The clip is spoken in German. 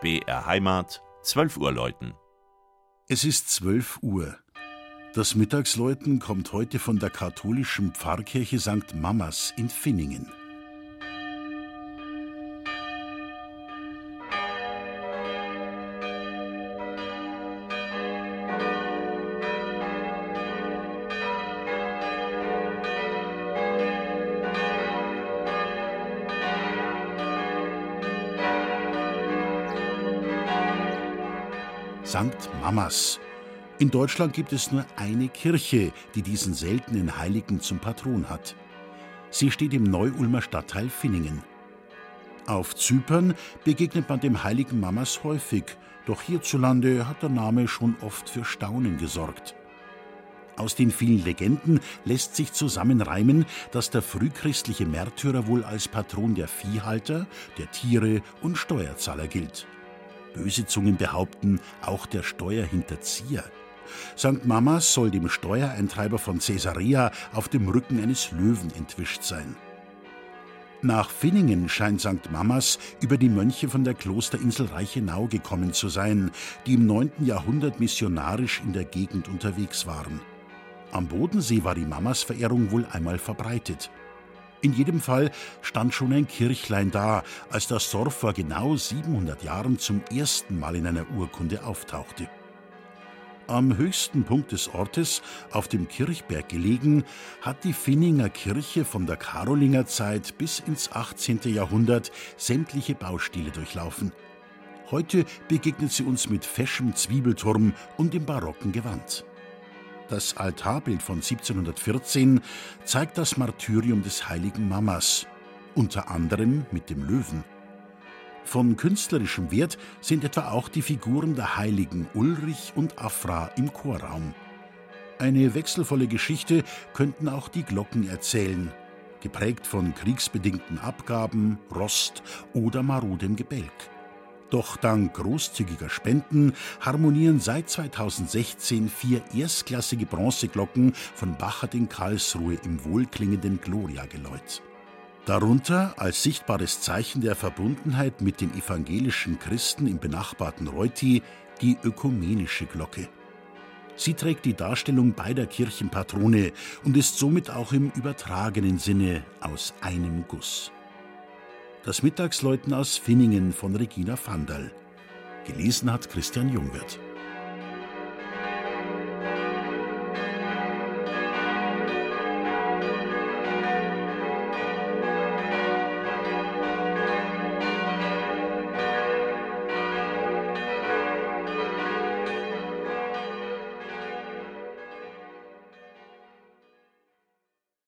BR Heimat, 12 Uhr läuten. Es ist 12 Uhr. Das Mittagsläuten kommt heute von der katholischen Pfarrkirche St. Mamas in Finningen. St. Mamas. In Deutschland gibt es nur eine Kirche, die diesen seltenen Heiligen zum Patron hat. Sie steht im Neu-Ulmer Stadtteil Finningen. Auf Zypern begegnet man dem heiligen Mamas häufig, doch hierzulande hat der Name schon oft für Staunen gesorgt. Aus den vielen Legenden lässt sich zusammenreimen, dass der frühchristliche Märtyrer wohl als Patron der Viehhalter, der Tiere und Steuerzahler gilt. Böse Zungen behaupten, auch der Steuerhinterzieher. St. Mamas soll dem Steuereintreiber von Caesarea auf dem Rücken eines Löwen entwischt sein. Nach Finningen scheint St. Mamas über die Mönche von der Klosterinsel Reichenau gekommen zu sein, die im 9. Jahrhundert missionarisch in der Gegend unterwegs waren. Am Bodensee war die Mamas-Verehrung wohl einmal verbreitet. In jedem Fall stand schon ein Kirchlein da, als das Dorf vor genau 700 Jahren zum ersten Mal in einer Urkunde auftauchte. Am höchsten Punkt des Ortes, auf dem Kirchberg gelegen, hat die Finninger Kirche von der Karolingerzeit bis ins 18. Jahrhundert sämtliche Baustile durchlaufen. Heute begegnet sie uns mit feschem Zwiebelturm und dem barocken Gewand. Das Altarbild von 1714 zeigt das Martyrium des heiligen Mamas, unter anderem mit dem Löwen. Von künstlerischem Wert sind etwa auch die Figuren der Heiligen Ulrich und Afra im Chorraum. Eine wechselvolle Geschichte könnten auch die Glocken erzählen, geprägt von kriegsbedingten Abgaben, Rost oder marodem Gebälk. Doch dank großzügiger Spenden harmonieren seit 2016 vier erstklassige Bronzeglocken von Bachert in Karlsruhe im wohlklingenden Gloria-Geläut. Darunter als sichtbares Zeichen der Verbundenheit mit den evangelischen Christen im benachbarten Reuti die ökumenische Glocke. Sie trägt die Darstellung beider Kirchenpatrone und ist somit auch im übertragenen Sinne aus einem Guss. Das Mittagsläuten aus Finningen von Regina Vandal. Gelesen hat Christian Jungwirth.